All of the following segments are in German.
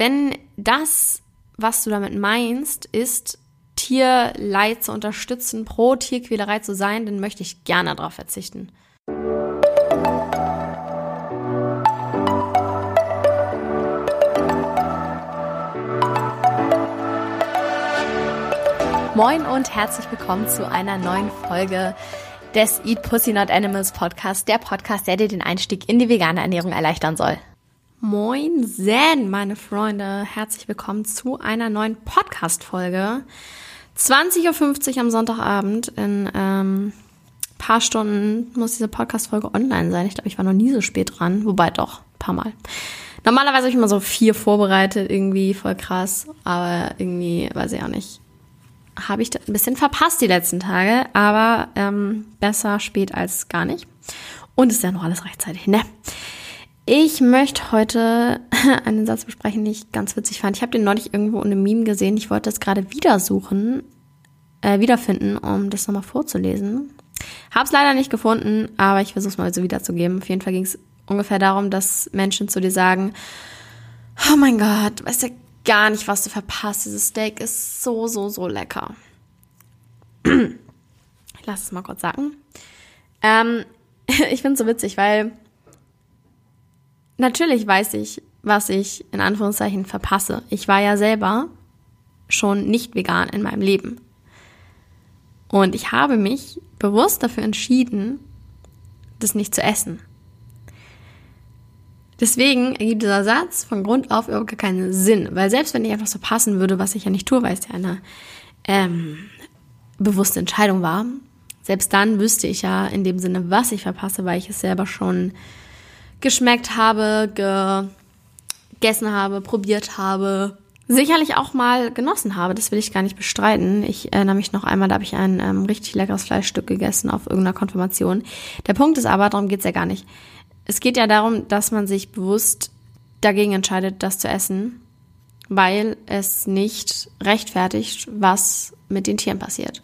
wenn das, was du damit meinst, ist, Tierleid zu unterstützen, pro Tierquälerei zu sein, dann möchte ich gerne darauf verzichten. Moin und herzlich willkommen zu einer neuen Folge des Eat Pussy Not Animals Podcast, der Podcast, der dir den Einstieg in die vegane Ernährung erleichtern soll. Moin Zen, meine Freunde. Herzlich willkommen zu einer neuen Podcast-Folge. 20.50 Uhr am Sonntagabend. In ähm, paar Stunden muss diese Podcast-Folge online sein. Ich glaube, ich war noch nie so spät dran. Wobei doch, ein paar Mal. Normalerweise habe ich immer so vier vorbereitet, irgendwie voll krass. Aber irgendwie, weiß ich auch nicht, habe ich ein bisschen verpasst die letzten Tage. Aber ähm, besser spät als gar nicht. Und ist ja noch alles rechtzeitig, ne? Ich möchte heute einen Satz besprechen, den ich ganz witzig fand. Ich habe den neulich irgendwo in einem Meme gesehen. Ich wollte das gerade wieder suchen, äh, wiederfinden, um das nochmal vorzulesen. Hab's leider nicht gefunden, aber ich versuche es mal so wiederzugeben. Auf jeden Fall ging es ungefähr darum, dass Menschen zu dir sagen, oh mein Gott, weißt du gar nicht, was du verpasst. Dieses Steak ist so, so, so lecker. Ich lasse es mal kurz sagen. Ähm, ich finde es so witzig, weil natürlich weiß ich, was ich in Anführungszeichen verpasse. Ich war ja selber schon nicht vegan in meinem Leben. Und ich habe mich bewusst dafür entschieden, das nicht zu essen. Deswegen ergibt dieser Satz von Grund auf überhaupt keinen Sinn, weil selbst wenn ich einfach so passen würde, was ich ja nicht tue, weil es ja eine ähm, bewusste Entscheidung war, selbst dann wüsste ich ja in dem Sinne, was ich verpasse, weil ich es selber schon geschmeckt habe, gegessen habe, probiert habe, sicherlich auch mal genossen habe. Das will ich gar nicht bestreiten. Ich erinnere mich noch einmal, da habe ich ein ähm, richtig leckeres Fleischstück gegessen auf irgendeiner Konfirmation. Der Punkt ist aber, darum geht's ja gar nicht. Es geht ja darum, dass man sich bewusst dagegen entscheidet, das zu essen, weil es nicht rechtfertigt, was mit den Tieren passiert.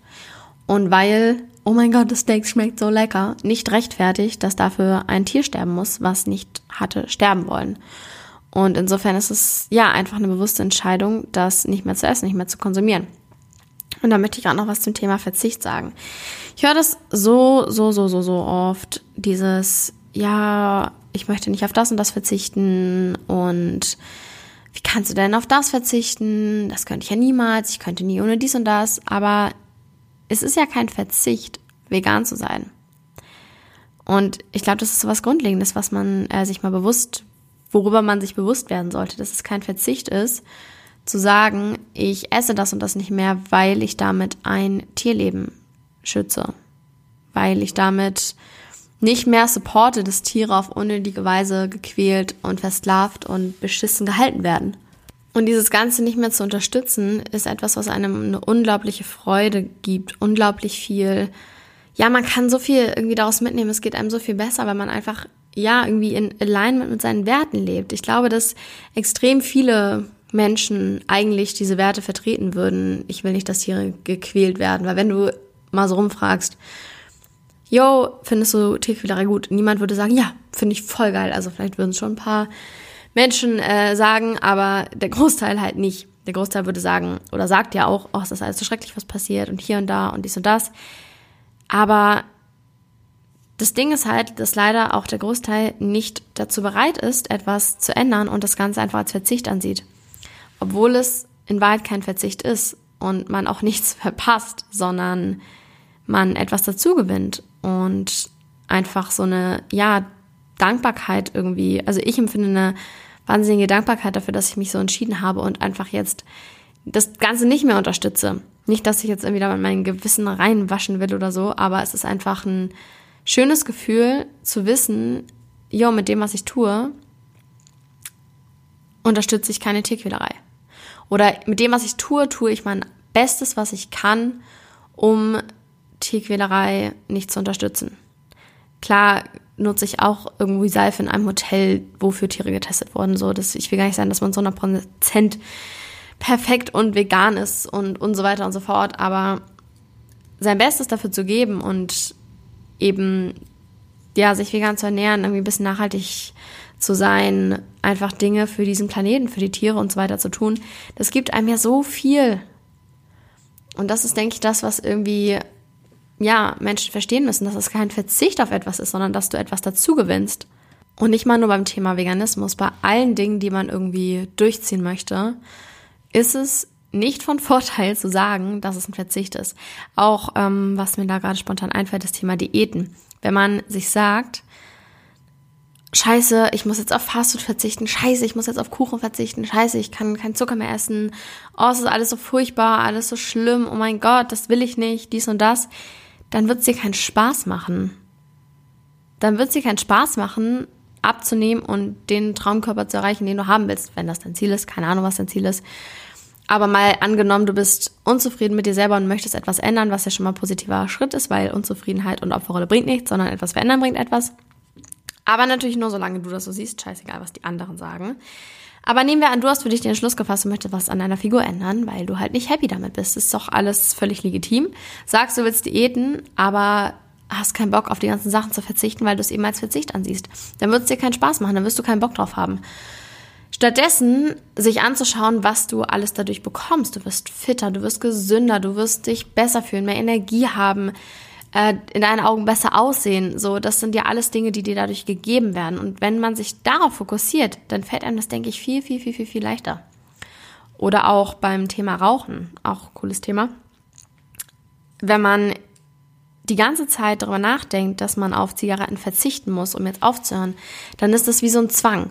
Und weil oh mein Gott, das Steak schmeckt so lecker, nicht rechtfertigt, dass dafür ein Tier sterben muss, was nicht hatte sterben wollen. Und insofern ist es ja einfach eine bewusste Entscheidung, das nicht mehr zu essen, nicht mehr zu konsumieren. Und da möchte ich gerade noch was zum Thema Verzicht sagen. Ich höre das so, so, so, so, so oft, dieses, ja, ich möchte nicht auf das und das verzichten und wie kannst du denn auf das verzichten? Das könnte ich ja niemals, ich könnte nie ohne dies und das, aber es ist ja kein Verzicht, vegan zu sein. Und ich glaube, das ist so was Grundlegendes, was man äh, sich mal bewusst, worüber man sich bewusst werden sollte, dass es kein Verzicht ist, zu sagen, ich esse das und das nicht mehr, weil ich damit ein Tierleben schütze, weil ich damit nicht mehr supporte, dass Tiere auf unnötige Weise gequält und versklavt und beschissen gehalten werden. Und dieses Ganze nicht mehr zu unterstützen, ist etwas, was einem eine unglaubliche Freude gibt, unglaublich viel. Ja, man kann so viel irgendwie daraus mitnehmen, es geht einem so viel besser, weil man einfach, ja, irgendwie in Alignment mit seinen Werten lebt. Ich glaube, dass extrem viele Menschen eigentlich diese Werte vertreten würden. Ich will nicht, dass Tiere gequält werden, weil wenn du mal so rumfragst, yo, findest du Tierquälerei gut? Niemand würde sagen, ja, finde ich voll geil. Also vielleicht würden es schon ein paar Menschen äh, sagen, aber der Großteil halt nicht. Der Großteil würde sagen oder sagt ja auch, oh, ist das alles so schrecklich, was passiert und hier und da und dies und das. Aber das Ding ist halt, dass leider auch der Großteil nicht dazu bereit ist, etwas zu ändern und das Ganze einfach als Verzicht ansieht. Obwohl es in Wahrheit kein Verzicht ist und man auch nichts verpasst, sondern man etwas dazu gewinnt und einfach so eine, ja, Dankbarkeit irgendwie, also ich empfinde eine wahnsinnige Dankbarkeit dafür, dass ich mich so entschieden habe und einfach jetzt das Ganze nicht mehr unterstütze. Nicht, dass ich jetzt irgendwie da mit meinem Gewissen reinwaschen will oder so, aber es ist einfach ein schönes Gefühl zu wissen, jo, mit dem, was ich tue, unterstütze ich keine Tierquälerei. Oder mit dem, was ich tue, tue ich mein Bestes, was ich kann, um Tierquälerei nicht zu unterstützen. Klar nutze ich auch irgendwie Seife in einem Hotel, wofür Tiere getestet wurden. So, dass ich will gar nicht sagen, dass man so 100% perfekt und vegan ist und, und so weiter und so fort. Aber sein Bestes dafür zu geben und eben ja, sich vegan zu ernähren, irgendwie ein bisschen nachhaltig zu sein, einfach Dinge für diesen Planeten, für die Tiere und so weiter zu tun. Das gibt einem ja so viel. Und das ist, denke ich, das, was irgendwie, ja, Menschen verstehen müssen, dass es kein Verzicht auf etwas ist, sondern dass du etwas dazu gewinnst. Und nicht mal nur beim Thema Veganismus, bei allen Dingen, die man irgendwie durchziehen möchte, ist es nicht von Vorteil zu sagen, dass es ein Verzicht ist. Auch ähm, was mir da gerade spontan einfällt, das Thema Diäten. Wenn man sich sagt, Scheiße, ich muss jetzt auf Fastfood verzichten, Scheiße, ich muss jetzt auf Kuchen verzichten, Scheiße, ich kann keinen Zucker mehr essen, oh, es ist alles so furchtbar, alles so schlimm, oh mein Gott, das will ich nicht, dies und das, dann wird es dir keinen Spaß machen. Dann wird es dir keinen Spaß machen, abzunehmen und den Traumkörper zu erreichen, den du haben willst, wenn das dein Ziel ist, keine Ahnung, was dein Ziel ist. Aber mal angenommen, du bist unzufrieden mit dir selber und möchtest etwas ändern, was ja schon mal ein positiver Schritt ist, weil Unzufriedenheit und Opferrolle bringt nichts, sondern etwas verändern bringt etwas. Aber natürlich nur, solange du das so siehst, scheißegal, was die anderen sagen. Aber nehmen wir an, du hast für dich den Entschluss gefasst und möchtest was an deiner Figur ändern, weil du halt nicht happy damit bist. Ist doch alles völlig legitim. Sagst, du willst Diäten, aber hast keinen Bock auf die ganzen Sachen zu verzichten, weil du es eben als Verzicht ansiehst. Dann wird es dir keinen Spaß machen, dann wirst du keinen Bock drauf haben. Stattdessen sich anzuschauen, was du alles dadurch bekommst. Du wirst fitter, du wirst gesünder, du wirst dich besser fühlen, mehr Energie haben, äh, in deinen Augen besser aussehen. So, das sind ja alles Dinge, die dir dadurch gegeben werden. Und wenn man sich darauf fokussiert, dann fällt einem das, denke ich, viel, viel, viel, viel, viel leichter. Oder auch beim Thema Rauchen, auch cooles Thema. Wenn man die ganze Zeit darüber nachdenkt, dass man auf Zigaretten verzichten muss, um jetzt aufzuhören, dann ist das wie so ein Zwang.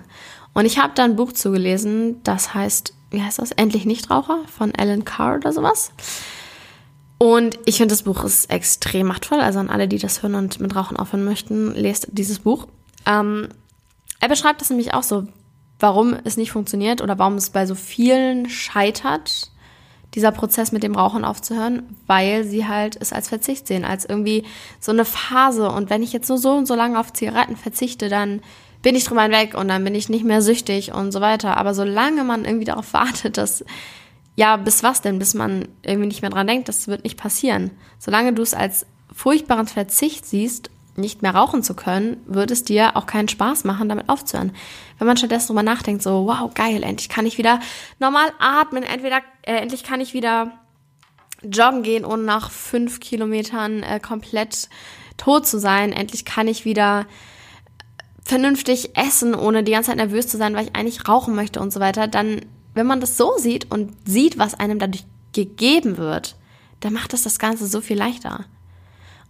Und ich habe da ein Buch zugelesen, das heißt, wie heißt das? Endlich Nichtraucher von Alan Carr oder sowas. Und ich finde, das Buch ist extrem machtvoll. Also an alle, die das hören und mit Rauchen aufhören möchten, lest dieses Buch. Ähm, er beschreibt das nämlich auch so, warum es nicht funktioniert oder warum es bei so vielen scheitert, dieser Prozess mit dem Rauchen aufzuhören, weil sie halt es als Verzicht sehen, als irgendwie so eine Phase. Und wenn ich jetzt nur so und so lange auf Zigaretten verzichte, dann bin ich drüber hinweg und dann bin ich nicht mehr süchtig und so weiter. Aber solange man irgendwie darauf wartet, dass, ja, bis was denn, bis man irgendwie nicht mehr dran denkt, das wird nicht passieren. Solange du es als furchtbaren Verzicht siehst, nicht mehr rauchen zu können, wird es dir auch keinen Spaß machen, damit aufzuhören. Wenn man stattdessen drüber nachdenkt, so, wow, geil, endlich kann ich wieder normal atmen, entweder, äh, endlich kann ich wieder joggen gehen, ohne nach fünf Kilometern äh, komplett tot zu sein, endlich kann ich wieder vernünftig essen, ohne die ganze Zeit nervös zu sein, weil ich eigentlich rauchen möchte und so weiter, dann, wenn man das so sieht und sieht, was einem dadurch gegeben wird, dann macht das das Ganze so viel leichter.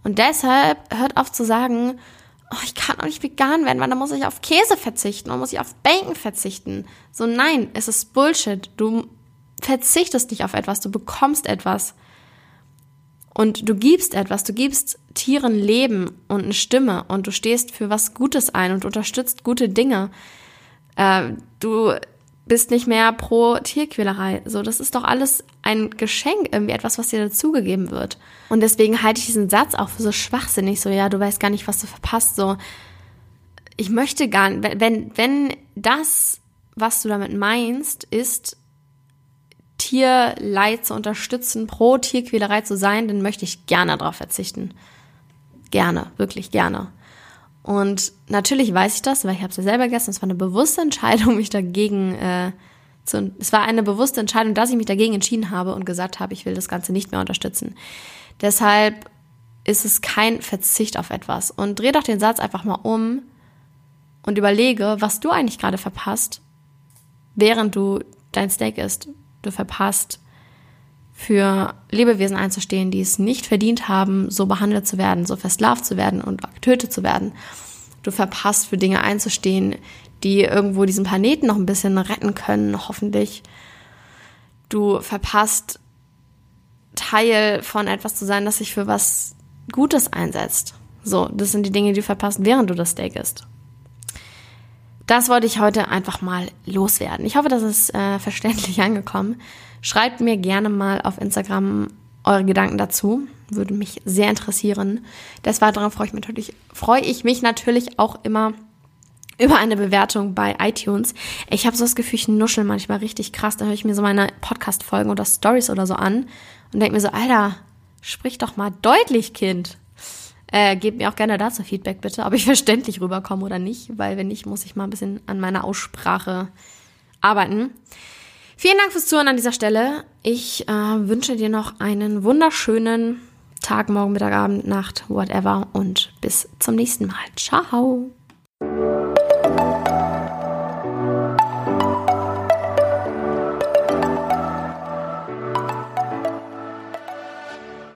Und deshalb hört auf zu sagen, oh, ich kann auch nicht vegan werden, weil dann muss ich auf Käse verzichten und muss ich auf Bacon verzichten. So nein, es ist Bullshit. Du verzichtest nicht auf etwas, du bekommst etwas. Und du gibst etwas, du gibst Tieren Leben und eine Stimme und du stehst für was Gutes ein und unterstützt gute Dinge. Äh, du bist nicht mehr pro Tierquälerei. So, das ist doch alles ein Geschenk, irgendwie etwas, was dir dazugegeben wird. Und deswegen halte ich diesen Satz auch für so schwachsinnig. So, ja, du weißt gar nicht, was du verpasst. So, ich möchte gar nicht, wenn, wenn das, was du damit meinst, ist, Tierleid zu unterstützen, pro Tierquälerei zu sein, dann möchte ich gerne darauf verzichten. Gerne, wirklich gerne. Und natürlich weiß ich das, weil ich habe es ja selber gegessen. Es war eine bewusste Entscheidung, mich dagegen äh, zu. Es war eine bewusste Entscheidung, dass ich mich dagegen entschieden habe und gesagt habe, ich will das Ganze nicht mehr unterstützen. Deshalb ist es kein Verzicht auf etwas. Und dreh doch den Satz einfach mal um und überlege, was du eigentlich gerade verpasst, während du dein Steak isst du verpasst, für Lebewesen einzustehen, die es nicht verdient haben, so behandelt zu werden, so versklavt zu werden und getötet zu werden. Du verpasst, für Dinge einzustehen, die irgendwo diesen Planeten noch ein bisschen retten können, hoffentlich. Du verpasst, Teil von etwas zu sein, das sich für was Gutes einsetzt. So, das sind die Dinge, die du verpasst, während du das Steak isst. Das wollte ich heute einfach mal loswerden. Ich hoffe, das ist äh, verständlich angekommen. Schreibt mir gerne mal auf Instagram eure Gedanken dazu. Würde mich sehr interessieren. Des Weiteren freue ich mich natürlich, freue ich mich natürlich auch immer über eine Bewertung bei iTunes. Ich habe so das Gefühl, ich nuschel manchmal richtig krass. Da höre ich mir so meine Podcast-Folgen oder Stories oder so an und denke mir so, Alter, sprich doch mal deutlich, Kind. Äh, gebt mir auch gerne dazu Feedback bitte, ob ich verständlich rüberkomme oder nicht, weil wenn nicht, muss ich mal ein bisschen an meiner Aussprache arbeiten. Vielen Dank fürs Zuhören an dieser Stelle. Ich äh, wünsche dir noch einen wunderschönen Tag, Morgen, Mittag, Abend, Nacht, whatever und bis zum nächsten Mal. Ciao.